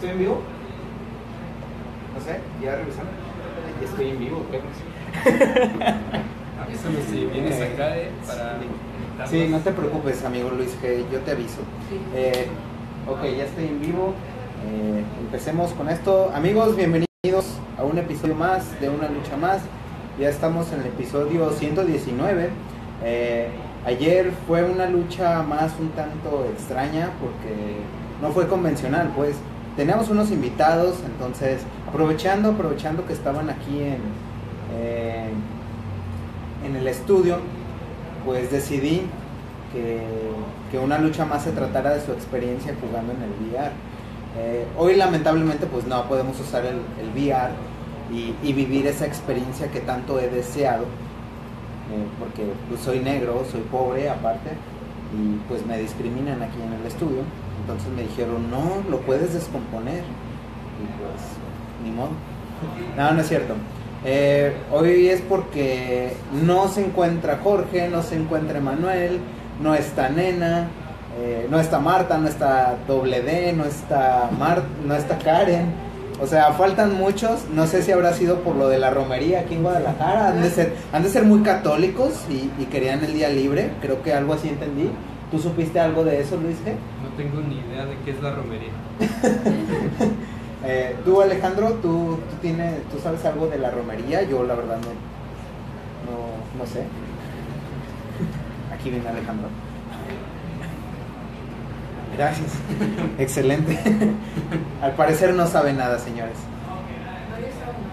¿Estoy en vivo? No sé, ya. Ya estoy en vivo, ¿qué? Avísame si vienes acá eh, para. Sí, no te preocupes, amigo Luis, que yo te aviso. Eh, ok, ya estoy en vivo. Eh, empecemos con esto. Amigos, bienvenidos a un episodio más de Una Lucha Más. Ya estamos en el episodio 119. Eh, ayer fue una lucha más un tanto extraña porque no fue convencional, pues teníamos unos invitados, entonces aprovechando, aprovechando que estaban aquí en, en el estudio, pues decidí que, que una lucha más se tratara de su experiencia jugando en el VR. Eh, hoy lamentablemente pues no podemos usar el, el VR y, y vivir esa experiencia que tanto he deseado, eh, porque pues, soy negro, soy pobre aparte, y pues me discriminan aquí en el estudio. Entonces me dijeron, no, lo puedes descomponer. Y pues, ni modo. No, no es cierto. Eh, hoy es porque no se encuentra Jorge, no se encuentra Manuel, no está Nena, eh, no está Marta, no está Doble D, no está Mar no está Karen. O sea, faltan muchos. No sé si habrá sido por lo de la romería aquí en Guadalajara. Han de ser, han de ser muy católicos y, y querían el día libre. Creo que algo así entendí. ¿Tú supiste algo de eso, Luis G? Tengo ni idea de qué es la romería. Eh, tú, Alejandro, ¿tú, tú, tienes, ¿tú sabes algo de la romería? Yo, la verdad, no, no, no sé. Aquí viene Alejandro. Gracias. Excelente. Al parecer no sabe nada, señores.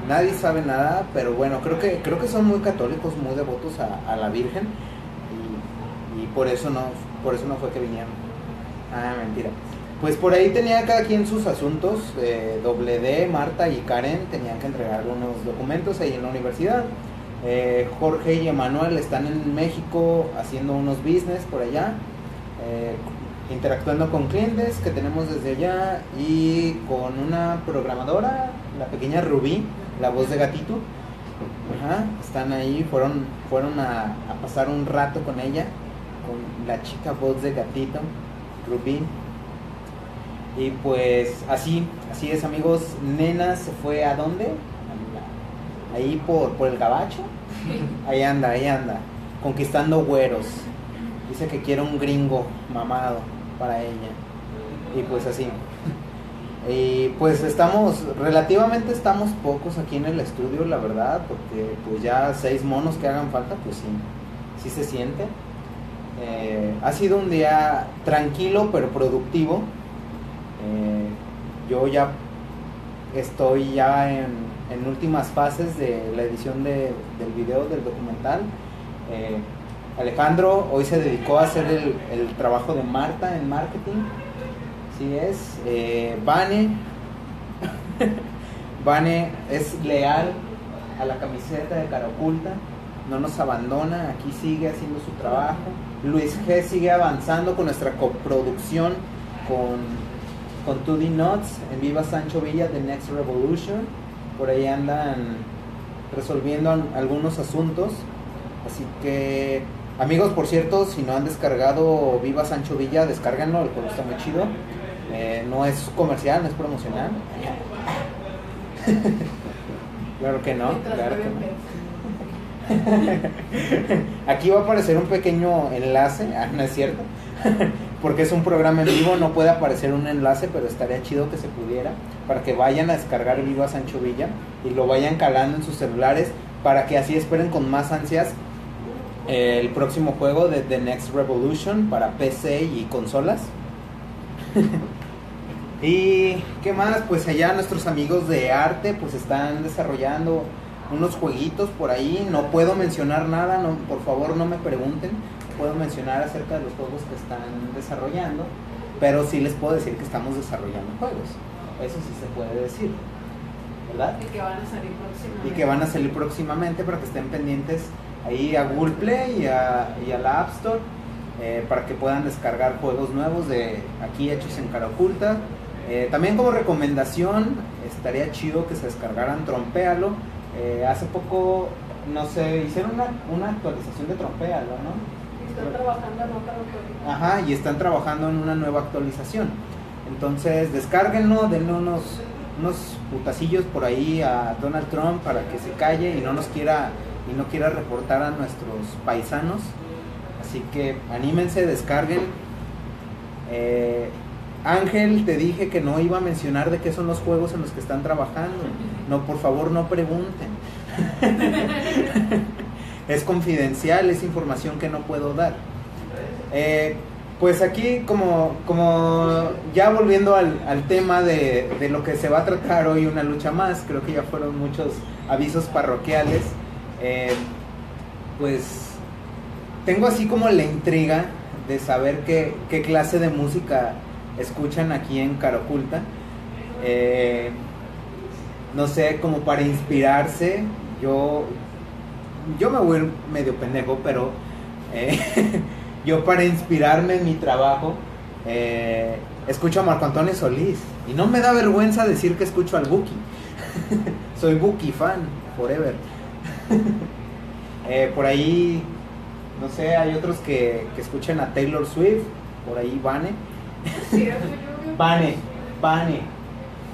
Nadie sabe nada, pero bueno, creo que creo que son muy católicos, muy devotos a, a la Virgen y, y, por eso no por eso no fue que vinieron. Ah, mentira. Pues por ahí tenía cada quien sus asuntos. Eh, doble D, Marta y Karen tenían que entregar unos documentos ahí en la universidad. Eh, Jorge y Emanuel están en México haciendo unos business por allá. Eh, interactuando con clientes que tenemos desde allá y con una programadora, la pequeña Rubí, la voz de gatito. Ajá, están ahí, fueron, fueron a, pasar un rato con ella, con la chica voz de gatito, Rubí. Y pues así, así es amigos, Nena se fue a dónde? Ahí por, por el gabacho. Ahí anda, ahí anda, conquistando güeros. Dice que quiere un gringo mamado para ella. Y pues así. Y pues estamos, relativamente estamos pocos aquí en el estudio, la verdad, porque pues ya seis monos que hagan falta, pues sí, sí se siente. Eh, ha sido un día tranquilo pero productivo. Eh, yo ya estoy ya en, últimas fases de la edición de, del video del documental. Eh, Alejandro hoy se dedicó a hacer el, trabajo de Marta en marketing. Sí es. Eh, Vane. Vane es leal a la camiseta de cara oculta. No nos abandona. Aquí sigue haciendo su trabajo. Luis G sigue avanzando con nuestra coproducción con, con 2D Nuts en Viva Sancho Villa The Next Revolution. Por ahí andan resolviendo algunos asuntos. Así que Amigos, por cierto, si no han descargado Viva Sancho Villa, descárganlo, el juego está muy chido. Eh, no es comercial, no es promocional. claro que no, claro que no. Aquí va a aparecer un pequeño enlace, ah, no es cierto, porque es un programa en vivo, no puede aparecer un enlace, pero estaría chido que se pudiera, para que vayan a descargar Viva Sancho Villa y lo vayan calando en sus celulares, para que así esperen con más ansias el próximo juego de The Next Revolution para PC y consolas. y qué más, pues allá nuestros amigos de arte pues están desarrollando unos jueguitos por ahí. No puedo mencionar nada, no, por favor no me pregunten. Puedo mencionar acerca de los juegos que están desarrollando, pero sí les puedo decir que estamos desarrollando juegos. Eso sí se puede decir. ¿Verdad? Y que van a salir próximamente. Y que van a salir próximamente para que estén pendientes ahí a Google Play y a, y a la App Store eh, para que puedan descargar juegos nuevos de aquí hechos en cara oculta. Eh, también como recomendación estaría chido que se descargaran Trompealo. Eh, hace poco, no sé, hicieron una, una actualización de Trompealo, ¿no? Están trabajando en otra. Ajá, y están trabajando en una nueva actualización. Entonces, descárguenlo, denle unos, unos putacillos por ahí a Donald Trump para que se calle y no nos quiera y no quiera reportar a nuestros paisanos. Así que anímense, descarguen. Eh, Ángel, te dije que no iba a mencionar de qué son los juegos en los que están trabajando. No, por favor, no pregunten. es confidencial, es información que no puedo dar. Eh, pues aquí, como, como ya volviendo al, tema de, lo que se va a tratar hoy, una lucha más, creo que ya fueron muchos avisos parroquiales, eh, pues tengo así como la intriga de saber qué clase de música escuchan aquí en Caraculta. Eh, no sé, como para inspirarse, yo, yo me voy medio pendejo, pero eh, yo para inspirarme en mi trabajo, eh, escucho a Marco Antonio Solís. Y no me da vergüenza decir que escucho al Buki. Soy Buki fan, forever. eh, por ahí, no sé, hay otros que, que escuchan a Taylor Swift, por ahí Vane. Vane, Vane.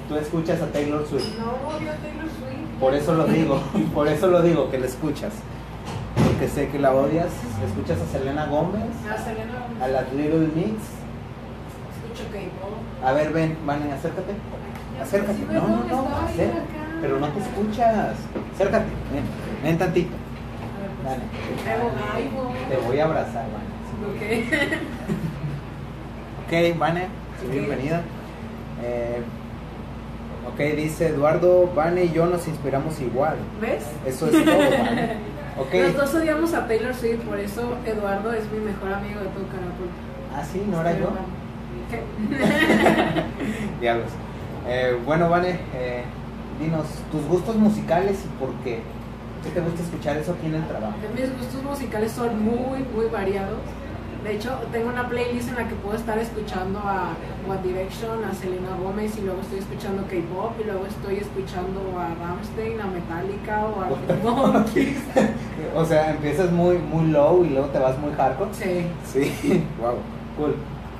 Tú escuchas a Taylor Swift. No, odio a Taylor Swift. Por eso lo digo, por eso lo digo, que la escuchas. Porque sé que la odias. Escuchas a Selena Gómez, A Selena a la Little Mix. escucho K-pop. A ver, ven, Vane, acércate. Acércate. No, no, no, acércate. Pero no te escuchas. Acércate, ven, ven tantito. Dale. pues. Te voy a abrazar, Vane. Ok. Ok, Vane, Ok. bienvenida. Eh, ok, dice Eduardo, Vane y yo nos inspiramos igual. ¿Ves? Eso es todo, Vane. Ok. Los dos odiamos a Taylor Swift, por eso Eduardo es mi mejor amigo de todo Caracol. Ah, sí, no era yo. ¿Qué? Diablos. Eh, bueno, Vane, eh, dinos tus gustos musicales y por qué. ¿Qué te gusta escuchar eso aquí en el trabajo? Mis gustos musicales son muy, muy variados. De hecho, tengo una playlist en la que puedo estar escuchando a One Direction, a Selena Gómez y luego estoy escuchando K-pop y luego estoy escuchando a Rammstein, a Metallica o a Monkeys. o sea, empiezas muy, muy low y luego te vas muy hardcore. Sí. Sí, wow, cool.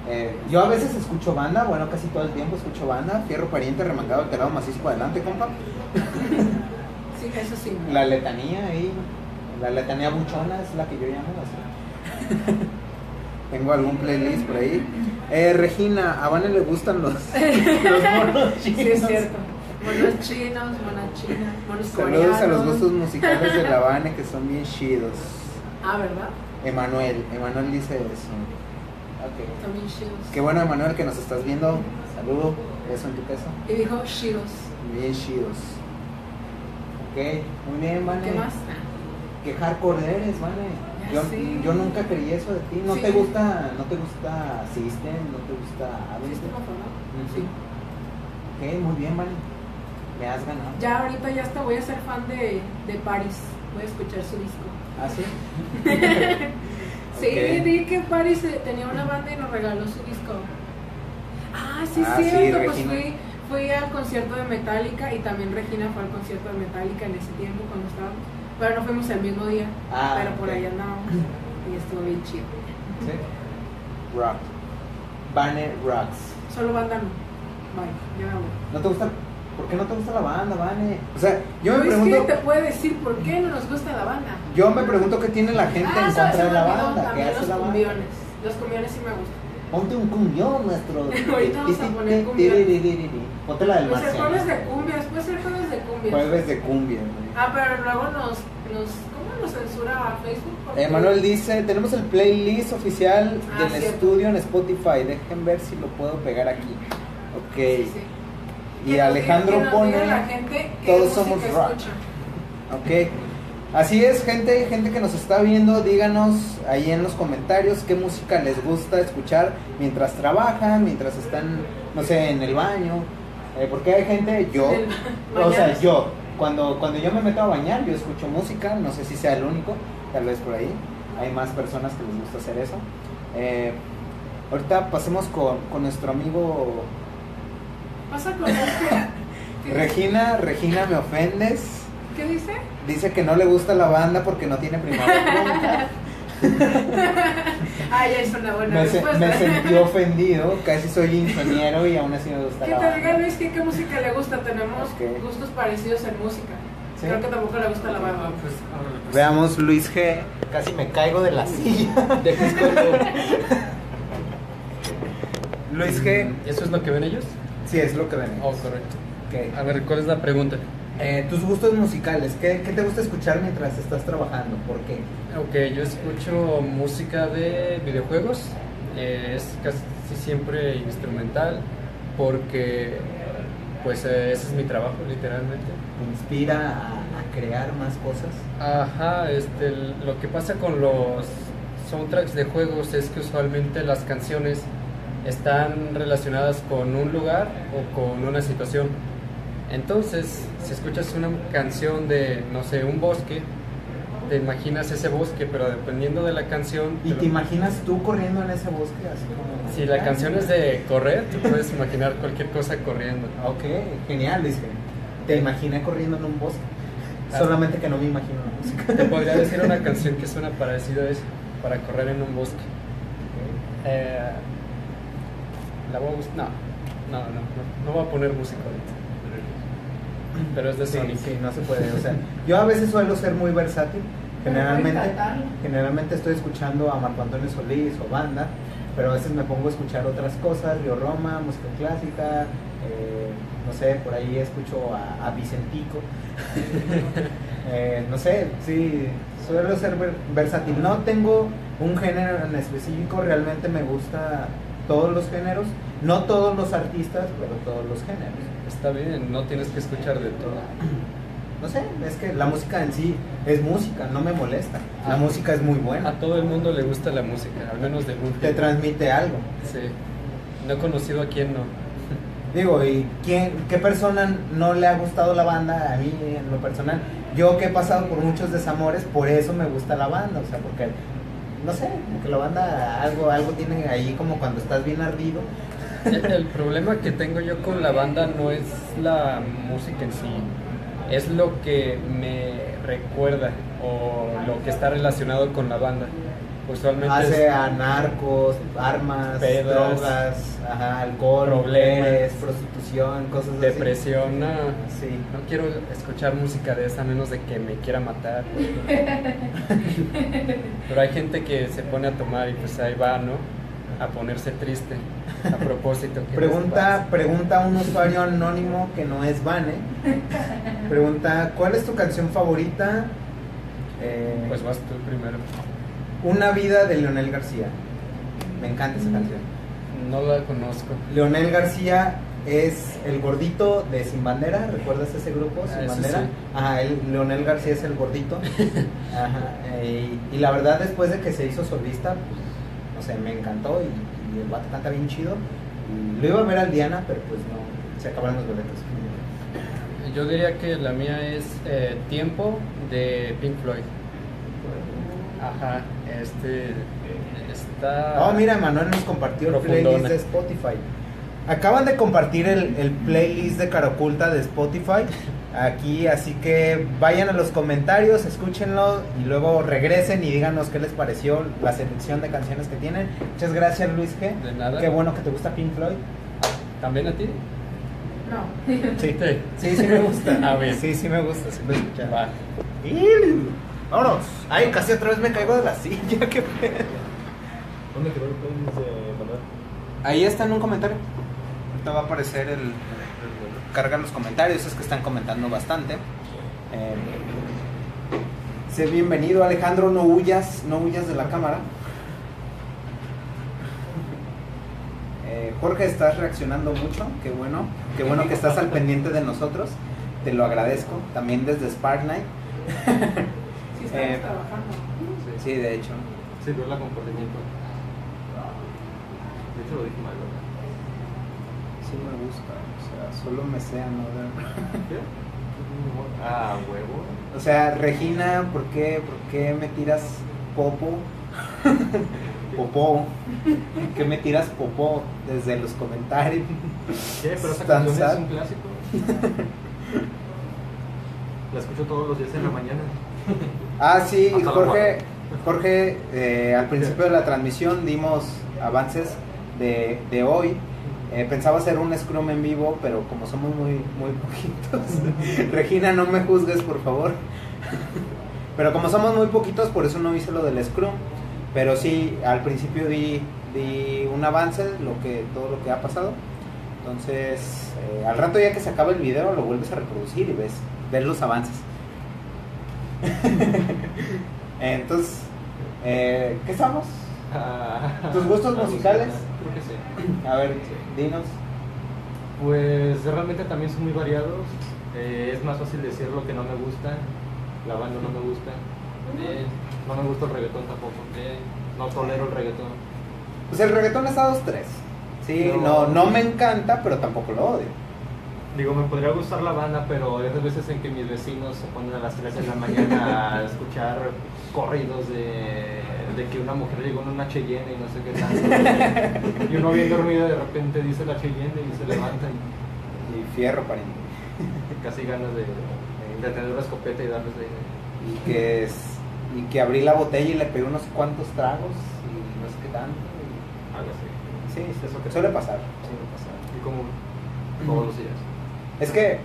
Eh, yo a veces escucho banda, bueno, casi todo el tiempo escucho banda. Fierro pariente, remangado, alterado, macizo para adelante, compa. Sí, eso sí. La letanía ahí, la letanía buchona es la que yo llamo así. Tengo algún playlist por ahí. Eh, Regina, a Vane le gustan los, los monos chinos. Sí, es cierto. Monos chinos, monas chinas, monos Saludos coreanos. a los gustos musicales de la Vane que son bien chidos. Ah, ¿verdad? Emanuel, Emanuel dice eso. Ok. También chidos. Qué bueno, Emanuel, que nos estás viendo. Saludo, beso en tu peso. Y dijo chidos. Bien chidos. Ok, muy bien, Vane. ¿Qué más? Qué hardcore eres, Vane. Ya Yo, yo nunca creí eso de ti. ¿No Sí. te gusta, no te gusta System? ¿No te gusta. Ujú. Sí. Ok, muy bien, Vane. Me has ganado. Ya ahorita ya hasta voy a ser fan de, de Paris. Voy a escuchar su disco. ¿Ah, sí? Sí, Ok. di que Paris eh, tenía una banda y nos regaló su disco. Ah, sí, Ah, es sí, cierto. pues fui, fui al concierto de Metallica y también Regina fue al concierto de Metallica en ese tiempo cuando estábamos. Pero no fuimos el mismo día. Ah, pero por ok. ahí andábamos y estuvo bien chido. Sí. Rock. Vane Rocks. Solo banda no. Bye, ya me voy. ¿No te gusta? ¿Por qué no te gusta la banda, Vane? O sea, yo me Pero es pregunto. que te puede decir por qué no nos gusta la banda. Yo me pregunto qué tiene la gente ah, en sabes, contra de la banda. ¿Qué hace los la banda? cumbiones. Los cumbiones sí me gustan. Ponte un cumbión, nuestro. Ahorita vamos a poner cumbia. Ponte la del Pues el jueves de cumbias, puede ser jueves de cumbias. Jueves de cumbia. Ah, pero luego nos, nos ¿cómo nos censura Facebook? Emanuel dice, tenemos el playlist oficial Ah, del cierto. estudio en Spotify. Dejen ver si lo puedo pegar aquí. Ok. Sí, sí. Y Alejandro diga- pone, la gente todos somos rock. escucha. Ok. Así es, gente, gente que nos está viendo, díganos ahí en los comentarios qué música les gusta escuchar mientras trabajan, mientras están, no sé, en el baño. Eh, porque hay gente, yo, o sea, yo, cuando, cuando yo me meto a bañar, yo escucho música, no sé si sea el único, tal vez por ahí. Hay más personas que les gusta hacer eso. Eh, ahorita pasemos con, con nuestro amigo Pasa con este. ¿Qué- Regina. Regina, me ofendes. ¿Qué dice? Dice que no le gusta la banda porque no tiene primavera. Ah, ya es una buena Me, se- respuesta. me sentí ofendido, casi soy ingeniero y aún así me gusta Que la te diga. Luis que qué música le gusta. Tenemos gustos parecidos en música. ¿Sí? Creo que tampoco le gusta la Ah, banda. pues, pues. Veamos Luis G. Casi me caigo de la silla. Escoger. Luis G. ¿Eso es lo que ven ellos? Sí, es lo que ven. Oh, correcto. Ok. A ver, ¿cuál es la pregunta? Eh, tus gustos musicales, ¿qué, qué te gusta escuchar mientras estás trabajando? ¿Por qué? Ok, yo escucho música de videojuegos, eh, es casi siempre instrumental porque pues eh, ese es mi trabajo literalmente. ¿Te inspira a, a crear más cosas? Ajá, este, lo que pasa con los soundtracks de juegos es que usualmente las canciones están relacionadas con un lugar o con una situación. Entonces, si escuchas una canción de, no sé, un bosque, te imaginas ese bosque, pero dependiendo de la canción... ¿Y lo- te imaginas tú corriendo en ese bosque? Así como... Si la canción es de correr, tú puedes imaginar cualquier cosa corriendo. Ok, genial, G. Te imaginé corriendo en un bosque. Ah. Solamente que no me imagino la música. Te podría decir una canción que suena parecida a eso, para correr en un bosque. Eh, la voy a no, no, no, no, no voy a poner música ahorita. Pero es de Sí, Sonic. sí, no se puede. O sea, yo a veces suelo ser muy versátil. Generalmente, generalmente estoy escuchando a Marco Antonio Solís o banda, pero a veces me pongo a escuchar otras cosas, Río Roma, música clásica, eh, no sé, por ahí escucho a, a Vicentico. Eh, no sé, sí, suelo ser ver- versátil. No tengo un género en específico, realmente me gusta todos los géneros, no todos los artistas, pero todos los géneros. Está bien, no tienes que escuchar de todo. No sé, es que la música en sí es música, no me molesta. La música es muy A buena, todo el mundo le gusta la música, al menos de algún te transmite algo. Sí. No he conocido a quien no. Digo, ¿y quién, qué persona no le ha gustado la banda? A mí, en lo personal, yo que he pasado por muchos desamores, por eso me gusta la banda, o sea, porque, no sé, porque la banda algo, algo tiene ahí como cuando estás bien ardido. El, problema que tengo yo con la banda no es la música en sí, es lo que me recuerda o lo que está relacionado con la banda. Usualmente Hace es a narcos, armas, Pedas, drogas, ajá, alcohol, problemas, mujeres, prostitución, cosas así. depresión. No, Sí. no quiero escuchar música de esa a menos de que me quiera matar. Pero hay gente que se pone a tomar y pues ahí va, ¿no? A ponerse triste a propósito. Pregunta, pregunta a un usuario anónimo que no es Vane. Pregunta, ¿cuál es tu canción favorita? Eh, Pues vas tú primero. Una vida de Leonel García. Me encanta esa canción. No la conozco. Leonel García es el gordito de Sin Bandera. ¿Recuerdas ese grupo, Ah, Sin ese Bandera? sí. Ajá, el- Leonel García es el gordito. Ajá, eh, y, y la verdad, después de que se hizo solista, pues, no sé, me encantó y, y el vato canta bien chido. Y lo iba a ver al Diana, pero pues no, se acabaron los boletos. Yo diría que la mía es eh, Tiempo de Pink Floyd. Ajá, este está. Oh, mira, Manuel nos compartió el playlist de Spotify. Acaban de compartir el, el playlist de Caraculta de Spotify aquí, así que vayan a los comentarios, escúchenlo y luego regresen y díganos qué les pareció la selección de canciones que tienen. Muchas gracias, Luis G. De nada. Qué bueno que te gusta Pink Floyd. ¿También a ti? No. Sí, Sí. sí, sí me gusta. A ver. Sí, sí me gusta, sí lo he escuchado. Va. Y- Vámonos. Ay, casi otra vez me caigo de la silla, qué pedo. ¿Dónde quedó el playlist de Manuel? Ahí está en un comentario. Ahorita va a aparecer el. Carga los comentarios, es que están comentando bastante. Eh, sé bienvenido, Alejandro. No huyas, no huyas de la cámara. Eh, Jorge, estás reaccionando mucho. Qué bueno. Qué bueno que estás al pendiente de nosotros. Te lo agradezco. También desde Spark Night. Sí, estamos Eh, trabajando. Sí, de hecho. Sí, vio la comportamiento. De hecho, lo dije mal, ¿verdad? Sí me gusta. O sea, solo me sea no. Ah, huevo. O sea, Regina, ¿por qué, por qué me tiras popo? Popó. ¿Por qué me tiras popó desde los comentarios? ¿Qué? Pero esa canción sad. es un clásico. La escucho todos los días en la mañana. Ah, sí, Hasta Jorge, Jorge, eh, al principio de la transmisión dimos avances de, de hoy. Eh, pensaba hacer un Scrum en vivo, pero como somos muy, muy poquitos, Regina, no me juzgues, por favor. pero como somos muy poquitos, por eso no hice lo del Scrum. Pero sí, al principio di, di un avance, lo que, todo lo que ha pasado. Entonces, eh, al rato ya que se acaba el video, lo vuelves a reproducir y ves, ves los avances. Entonces, eh, ¿qué estamos? Ah, ¿Tus gustos musicales? Creo que sí. A ver, dinos. Pues realmente también son muy variados. Eh, es más fácil decir lo que no me gusta. La banda no me gusta. Eh, no me gusta el reggaetón tampoco. Eh, no tolero el reggaetón. Pues el reggaetón está 2-3. Sí, no, No. no me encanta, pero tampoco lo odio. Digo, me podría gustar la banda, pero hay veces en que mis vecinos se ponen a las 3 de la mañana a escuchar corridos de, de que una mujer llegó en una Cheyenne y no sé qué tanto. Y uno bien dormido de repente dice la Cheyenne y se levanta y Y fierro, pariente. casi ganas de, de tener una escopeta y darles de... Y que, es, y que abrí la botella y le pegué unos cuantos tragos y no sé qué tanto. y- algo así. Sí, sí, Eso que- suele pasar. Suele pasar. Y como todos los días. Es que,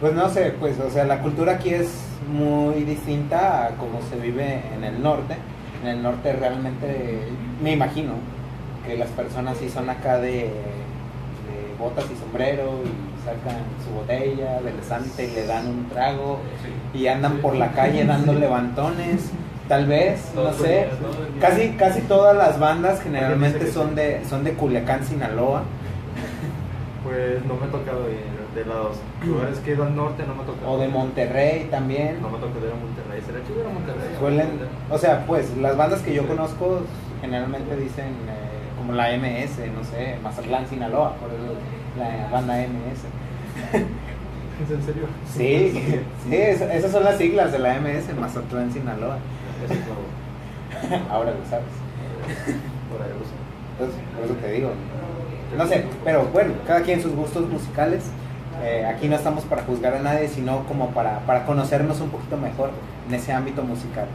pues no sé, pues, o sea, la cultura aquí es muy distinta a como se vive en el norte. En el norte realmente, me imagino que las personas sí son acá de, de botas y sombrero y sacan su botella del estante y le dan un trago y andan por la calle dando levantones. Tal vez, no sé. Casi, casi todas las bandas generalmente son de, son de Culiacán, Sinaloa. Pues no me ha tocado ir de los lugares que he ido al norte, no me tocado. O de Monterrey también. No me tocó ir a Monterrey. ¿Será chido ir a Monterrey? Suelen, o sea, pues las bandas que yo conozco generalmente dicen eh, como la MS, no sé, Mazatlán, Sinaloa, por eso la banda MS. ¿Es en serio? Sí, sí, es- esas son las siglas de la MS, Mazatlán, Sinaloa. Eso es nuevo. Ahora lo sabes. Por ahí lo sé. Entonces, por eso te digo. No sé, pero bueno, cada quien sus gustos musicales. Eh, aquí no estamos para juzgar a nadie, sino como para, para conocernos un poquito mejor en ese ámbito musical.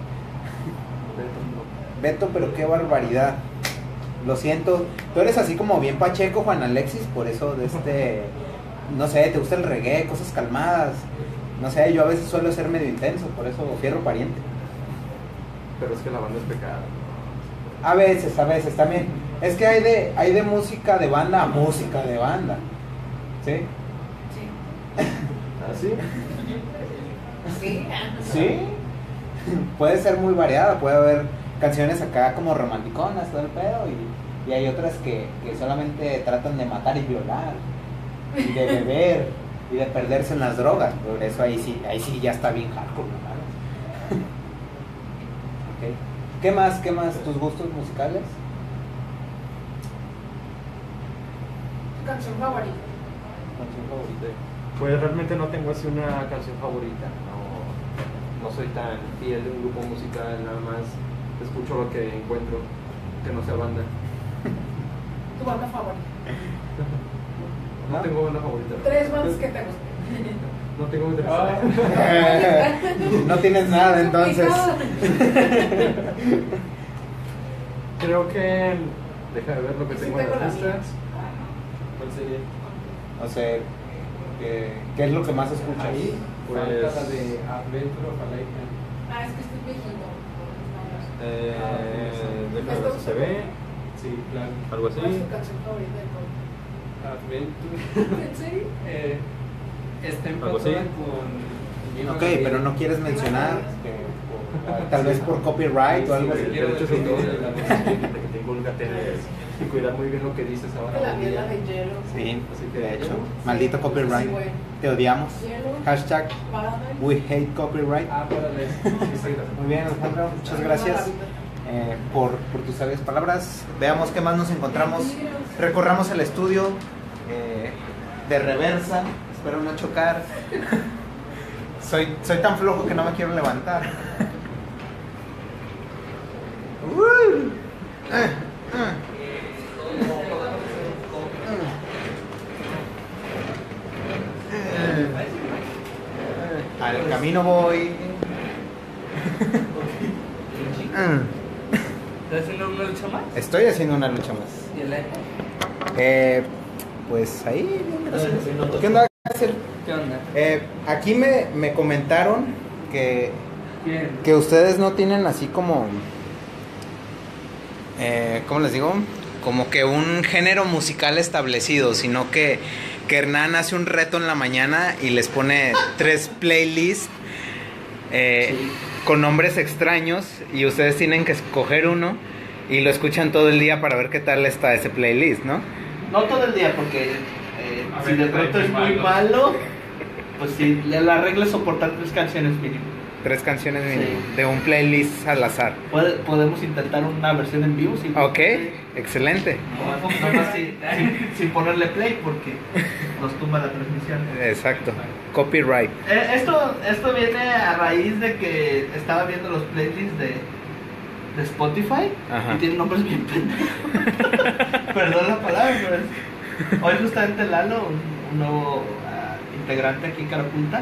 Beto, pero qué barbaridad. Lo siento. Tú eres así como bien pacheco, Juan Alexis, por eso de este. No sé, te gusta el reggae, cosas calmadas. No sé, yo a veces suelo ser medio intenso, por eso fierro pariente. Pero es que la banda es pecado. A veces, a veces también. Es que hay de, hay de música de banda a música de banda. Sí. ¿Ah, sí? Sí. Puede ser muy variada, puede haber canciones acá como romanticonas, todo el pedo, y, y hay otras que, que solamente tratan de matar y violar, y de beber, y de perderse en las drogas. Por eso ahí sí, ahí sí ya está bien hardcore, ¿no? ¿Qué más? ¿Qué más? ¿Tus gustos musicales? Tu canción favorita. ¿Canción favorita? Pues realmente no tengo así una canción favorita. No, no soy tan fiel de un grupo musical, nada más escucho lo que encuentro, que no sea banda. Tu banda favorita. No tengo banda favorita. Tres bandas que te gustan. No tengo interés. no tienes nada entonces. Creo que. Deja de ver lo que tengo en tengo la la lista. mía. ¿Cuál sería? O sea, ¿qué, qué es lo que más escuchas? Ahí, Pues- la de Adventure of a Lifetime. Ah, es que estoy viejito. Eh, déjame ver si se ve. Sí, claro. Algo así. ¿Cuál es tu canción favorita de todo? Adventure. ¿En serio? Eh, está Algo así. empatada con. Ok, pero no quieres mencionar, que por- tal vez por copyright o algo Sí, así. sí, de autor, defender la- de que te invólgate y cuidar muy bien lo que dices ahora. La biela de hielo. Sí, Así que- de hecho, maldito copyright. Sí. Te odiamos. Hielo. Hashtag we hate copyright. Ah. Sí, sí, gracias. Muy bien, Alejandro, muchas gracias eh, por, por tus sabias palabras. Veamos qué más nos encontramos. Recorramos el estudio eh, de reversa. Espero no chocar. Soy, soy tan flojo que no me quiero levantar. Uh. Eh. Eh. Al camino voy. ¿Estás haciendo una lucha más? estoy haciendo una lucha más. ¿Y el iPad? Eh, pues ahí, gracias. ¿Qué onda? ¿Qué onda? Eh, aquí me, me comentaron que, Bien. que ustedes no tienen así como... Eh, ¿Cómo les digo? Como que un género musical establecido, sino que, que Hernán hace un reto en la mañana y les pone tres playlists eh, con nombres extraños y ustedes tienen que escoger uno y lo escuchan todo el día para ver qué tal está ese playlist, ¿no? No todo el día, porque eh, si ver, de pronto es muy malo. malo, pues sí, la la regla es soportar tres canciones mínimo. Tres canciones Sí. de un playlist al azar. Podemos intentar una versión en vivo sin, Ok, excelente. sin, sin- sin ponerle play porque nos tumba la transmisión. Exacto. Copyright. Eh, esto, esto viene a raíz de que estaba viendo los playlists de, de Spotify Ajá. y tienen nombres bien pendejos. Perdón la palabra, pero es- hoy justamente Lalo, un, un nuevo ah, integrante aquí en Carapunta,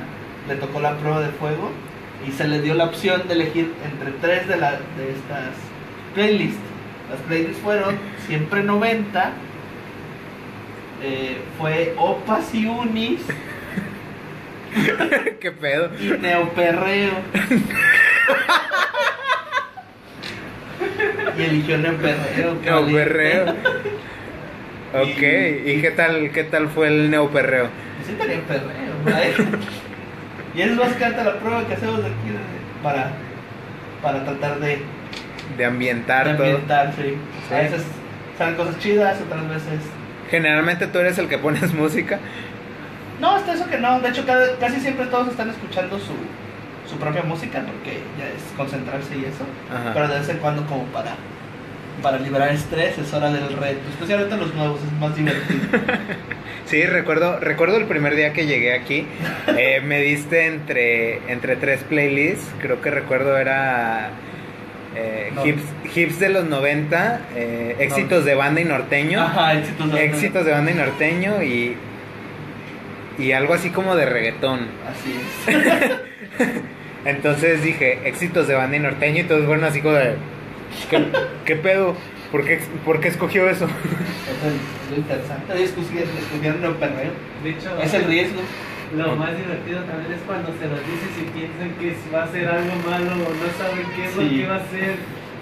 le tocó la prueba de fuego y se le dio la opción de elegir entre tres de, la, de estas playlists. Las playlists fueron Siempre 90, eh, fue Opas y Unis ¿Qué pedo? y Neoperreo. y eligió Neoperreo. Neoperreo. Ok, Y- ¿y qué tal, qué tal fue el neoperreo? Sí tenía perreo, ¿verdad? Y es básicamente la prueba que hacemos aquí de- para, para tratar de, De ambientar de todo. ambientar, sí. Sí. A veces salen cosas chidas, otras veces... Generalmente tú eres el que pones música. No, hasta eso que no. De hecho, cada- casi siempre todos están escuchando su, su propia música porque ya es concentrarse y eso. Ajá. Pero de vez en cuando como para, para liberar estrés es hora del reto. Especialmente los nuevos, es más divertido. Sí, recuerdo, recuerdo el primer día que llegué aquí. eh, me diste entre, entre tres playlists. Creo que recuerdo era eh, No. hips, hips de los 90, eh, éxitos de banda y norteño. Ajá, éxitos de éxitos de banda y norteño y, y algo así como de reggaetón. Así es. Entonces dije, éxitos de banda y norteño y todos fueron así como de... ¿Qué, qué pedo? ¿Por qué, ¿Por qué escogió eso? Es lo interesante. Un perreo. De hecho, Es el riesgo. lo más divertido también es cuando se lo dices y piensan que va a ser algo malo o no saben qué es lo que va a ser.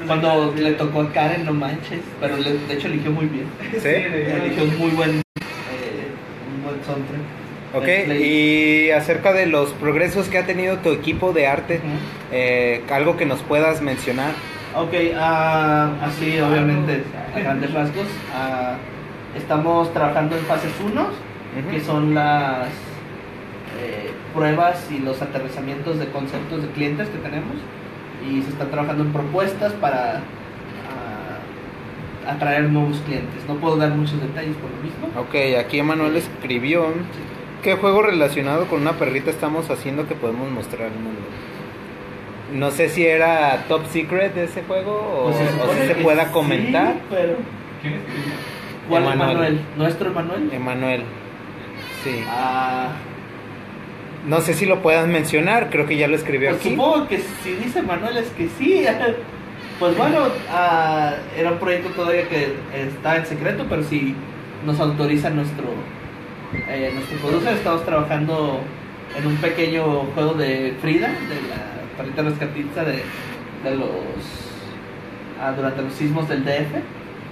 Cuando le tocó a Karen, no manches. Pero le- de hecho eligió muy bien. ¿Sí? Eligió un muy buen, eh, un buen soundtrack. Ok, y acerca de los progresos que ha tenido tu equipo de arte, eh, algo que nos puedas mencionar. Ok, ah, así obviamente a grandes rasgos. ah, estamos trabajando en fases 1, Ujú. que son las eh, pruebas y los aterrizamientos de conceptos de clientes que tenemos. Y se está trabajando en propuestas para ah, atraer nuevos clientes. No puedo dar muchos detalles por lo mismo. Ok, aquí Emanuel escribió, ¿qué juego relacionado con una perrita estamos haciendo que podemos mostrar al mundo? No sé si era top secret de ese juego o, Pues se o supone si se pueda sí, comentar. pero ¿Quién escribió? ¿Cuál Emanuel. Emanuel? ¿Nuestro Emanuel? Emanuel, sí. Ah, No sé si lo puedan mencionar, creo que ya lo escribió Pues aquí. supongo que si dice Manuel es que sí. Pues bueno, ah, era un proyecto todavía que está en secreto, pero si nos autoriza nuestro eh, nuestro producer, estamos trabajando en un pequeño juego de Frida, de la perrita rescatista de, de los ah, durante los sismos del DF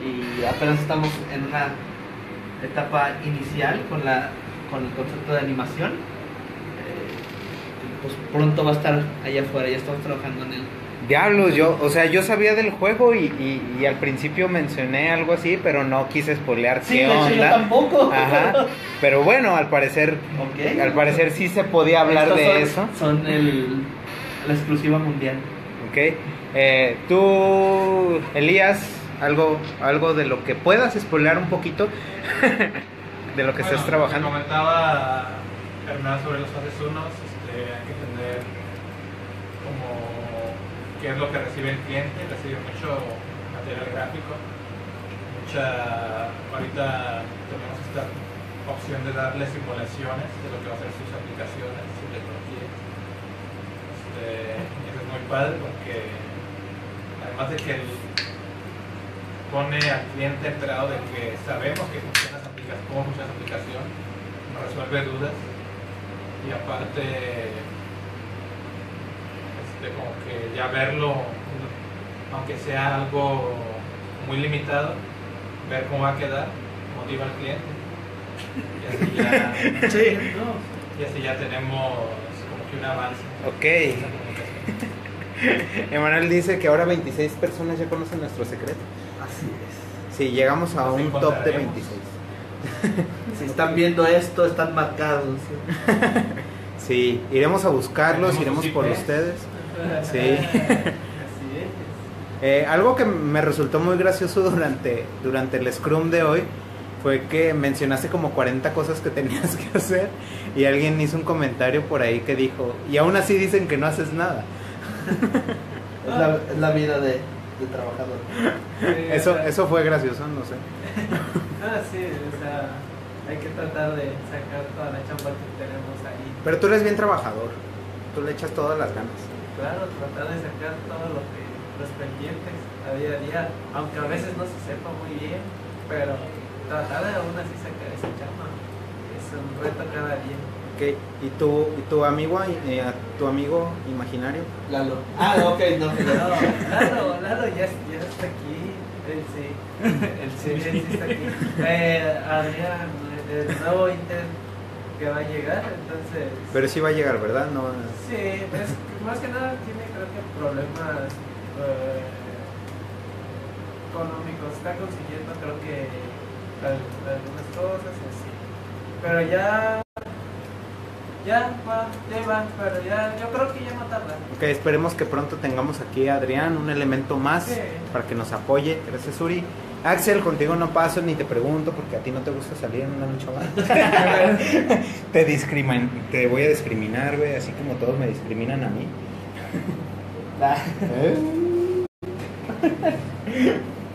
y apenas estamos en una etapa inicial con la con el concepto de animación eh, pues pronto va a estar allá afuera, ya estamos trabajando en él. Diablos, yo, o sea, yo sabía del juego y, y- y al principio mencioné algo así, pero no quise spoilear Sí, qué hecho yo onda. tampoco. Ajá. Pero bueno, al parecer, Ok. al parecer sí se podía hablar Estos de son- eso. Son el, la exclusiva mundial. Ok. Eh, tú, Elías, algo, algo de lo que puedas spoilear un poquito de lo que Bueno, estés trabajando. Comentaba Hernán sobre los fases 1, este, hay que entender como qué es lo que recibe el cliente, recibe mucho material gráfico, mucha, ahorita tenemos esta opción de darle simulaciones de lo que va a ser sus aplicaciones, su tecnología. Este, eso es muy padre porque además de que él pone al cliente enterado de que sabemos que funciona esa aplicación, cómo funciona aplicación, resuelve dudas y aparte este, como que ya verlo, aunque sea algo muy limitado, ver cómo va a quedar, motiva al cliente. Y así ya, Sí. y así ya tenemos como que un avance. Ok. Emanuel dice que ahora 26 personas ya conocen nuestro secreto. Así es. Sí, llegamos a Nos un top de encontraremos. 26. Si están viendo esto, están marcados. Sí, iremos a buscarlos, iremos por ustedes. Sí. Así es. Eh, algo que me resultó muy gracioso durante, durante el Scrum de hoy fue que mencionaste como 40 cosas que tenías que hacer y alguien hizo un comentario por ahí que dijo, y aún así dicen que no haces nada. Es la, es la vida de, de trabajador. Sí, Eso, o sea, eso fue gracioso, no sé. Ah, sí, o sea, hay que tratar de sacar toda la chamba que tenemos ahí. Pero tú eres bien trabajador, tú le echas todas las ganas. Claro, tratar de sacar todo lo que los pendientes a día a día, aunque a veces no se sepa muy bien, pero tratar de aún así sacar esa chamba es un reto cada día. Ok, ¿Y tu, y tu amigo, eh, tu amigo imaginario? Lalo. Ah, ok, no. Claro, claro, ya, ya está aquí. Él sí, él sí, él sí está aquí. Eh, Adrián, el nuevo intern que va a llegar, entonces. Pero sí va a llegar, ¿verdad? No, Sí, es más que nada tiene creo que problemas eh, económicos. Está consiguiendo creo que algunas cosas y así. Pero ya, ya va, ya va, pero ya, yo creo que ya no tarda. Ok, esperemos que pronto tengamos aquí a Adrián, un elemento más Sí. para que nos apoye. Gracias, Uri. Axel, contigo no paso ni te pregunto porque a ti no te gusta salir en una lucha más. te, discrimin te voy a discriminar, güey, así como todos me discriminan a mí.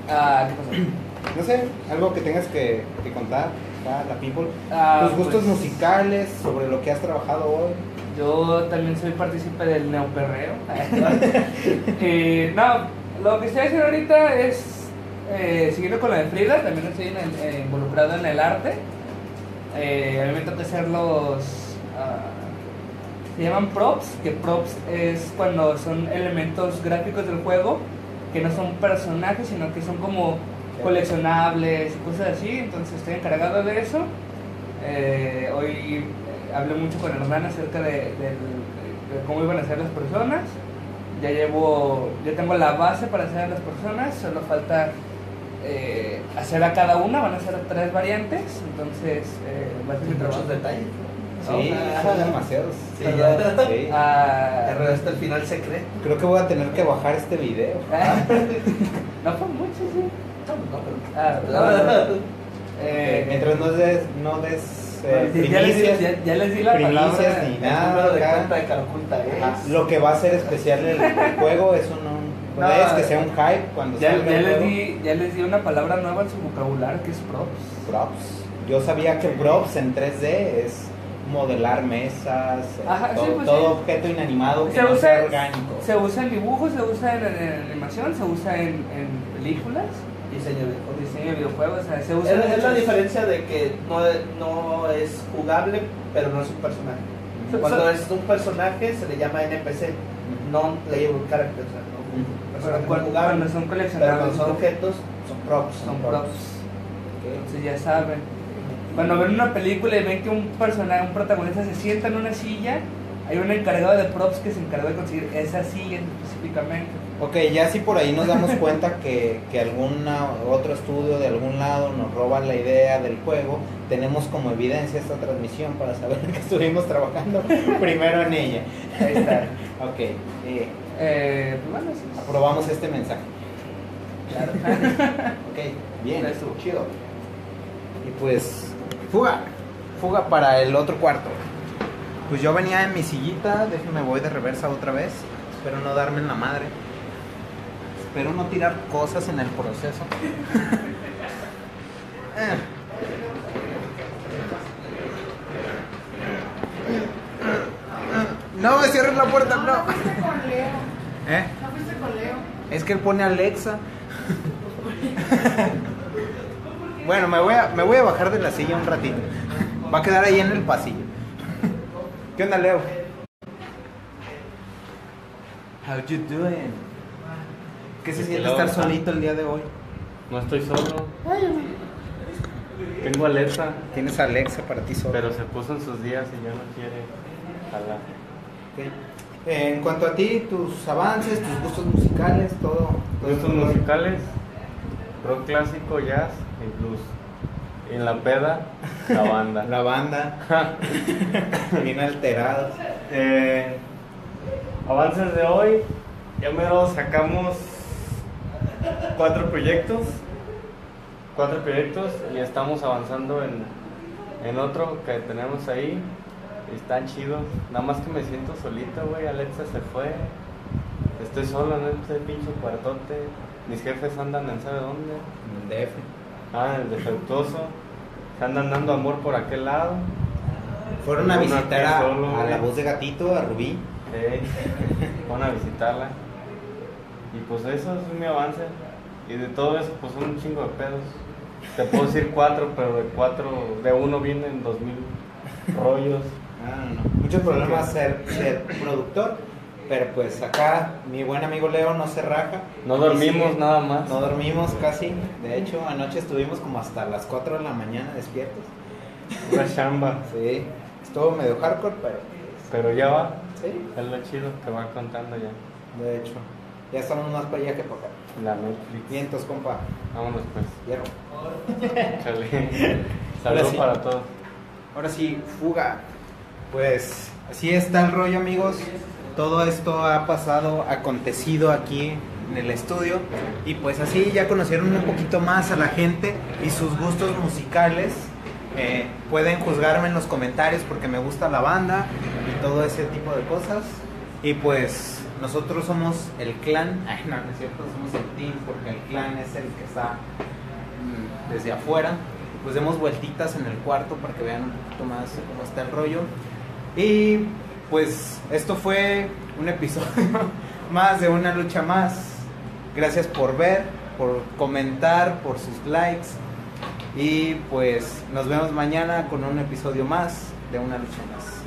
Ah, ¿qué pasó? No sé, algo que tengas que, que contar a la people. Ah, Tus gustos pues, musicales, sobre lo que has trabajado hoy. Yo también soy partícipe del neoperreo. Eh, no, lo que estoy haciendo ahorita es, eh, siguiendo con la de Frida, también estoy en el- eh, involucrado en el arte. Eh, a mí me toca hacer los... ah, se llaman props, que props es cuando son elementos gráficos del juego, que no son personajes, sino que son como coleccionables y cosas así, entonces estoy encargado de eso. Eh, hoy hablé mucho con Hernán acerca de, cómo iban a ser las personas. Ya llevo, ya tengo la base para hacer a las personas, solo falta eh, hacer a cada una, van a ser tres variantes, entonces eh, va a ser mi trabajo. Muchos detalles. Sí, Ah, demasiados. Sí, ya. Sí. Ah, el final secreto. Creo que voy a tener que bajar este video. no fue mucho, sí. No, Ah, no, no. Eh, Mientras no des, no des eh, ya, les, primicias, ya- ya les di la palabra. ni nada. de cuenta de es. Lo que va a ser especial el, el juego es un, un- No, es que sea un hype cuando Ya, salga ya el les juego. di, ya les di una palabra nueva en su vocabulario que es props. props. Yo sabía que props en 3D es modelar mesas, eh, sí, todo, pues todo sí. objeto inanimado que Se no sea usa, orgánico. se usa en dibujos, se usa en, en animación, se usa en, en películas, Diseño de en diseño de videojuegos, o sea, se usa Es, la diferencia de que no, no es jugable, pero no es un personaje. So- Cuando so- es un personaje se le llama NPC, non-playable character. no un Pero personaje cuando, son Pero coleccionables, cuando son objetos, son props. son props. Entonces ya saben. Cuando ven una película y ven que un personaje, un protagonista se sienta en una silla, hay un encargado de props que se encargó de conseguir esa silla específicamente. Ok, ya si por ahí nos damos cuenta que, que algún otro estudio de algún lado nos roba la idea del juego, tenemos como evidencia esta transmisión para saber que estuvimos trabajando primero en ella. Ahí está. Ok, eh, Eh, pues bueno, sí. aprobamos este mensaje. Claro. Ok, bien, Eso. chido. Y pues, fuga, fuga para el otro cuarto. Pues yo venía en mi sillita, déjenme voy de reversa otra vez. Espero no darme en la madre. Espero no tirar cosas en el proceso. No me cierres la puerta, no. fuiste con Leo. ¿Eh? No fuiste con Leo. Es que él pone Alexa. bueno, me voy, a, me voy a bajar de la silla un ratito. Va a quedar ahí en el pasillo. ¿Qué onda, Leo? How you doing? ¿Qué se siente estar solito el día de hoy? No estoy solo. Tengo alerta, Tienes a Alexa para ti solo. pero se puso en sus días y ya no quiere jalar. Ok. En cuanto a ti, tus avances, tus gustos musicales, todo. todo Gustos todo. musicales, rock clásico, jazz y blues. Y en la peda, la banda. La banda, bien alterados. Eh, avances de hoy, ya mero sacamos cuatro proyectos. Cuatro proyectos y estamos avanzando en, en otro que tenemos ahí. Están chidos. Nada más que me siento solito, güey. Alexa se fue. Estoy solo en este pinche cuartote. Mis jefes andan en sabe dónde. En el DF. Ah, el defectuoso. Se andan dando amor por aquel lado. Fueron a Una visitar a, solo, a la voz de gatito, a Rubí. Eh, van a visitarla. Y pues eso es mi avance. Y de todo eso, pues son un chingo de pedos. Te puedo decir cuatro, pero de cuatro, de uno vienen dos mil rollos. Ah, no, no. Muchos problemas ser, ser productor, pero pues acá mi buen amigo Leo no se raja. No dormimos sigue- nada más. No dormimos casi. De hecho, anoche estuvimos como hasta las 4 de la mañana despiertos. Una chamba. Sí, estuvo medio hardcore, pero Pero ya va. sí, Es lo chido que va contando ya. de hecho. Ya estamos más para allá que para acá. La Netflix. Vientos, compa. Vámonos pues. Hierro. Chale. Saludos sí. para todos. Ahora sí, fuga. Pues así está el rollo, amigos. Todo esto ha pasado, acontecido aquí en el estudio. Y pues así ya conocieron un poquito más a la gente y sus gustos musicales. Eh, pueden juzgarme en los comentarios porque me gusta la banda y todo ese tipo de cosas. Y pues nosotros somos el clan. No, no es cierto, somos el team porque el clan es el que está mm, desde afuera. Pues demos vueltitas en el cuarto para que vean un poquito más cómo está el rollo. Y pues esto fue un episodio más de una lucha más. Gracias por ver, por comentar, por sus likes. Y pues nos vemos mañana con un episodio más de una lucha más.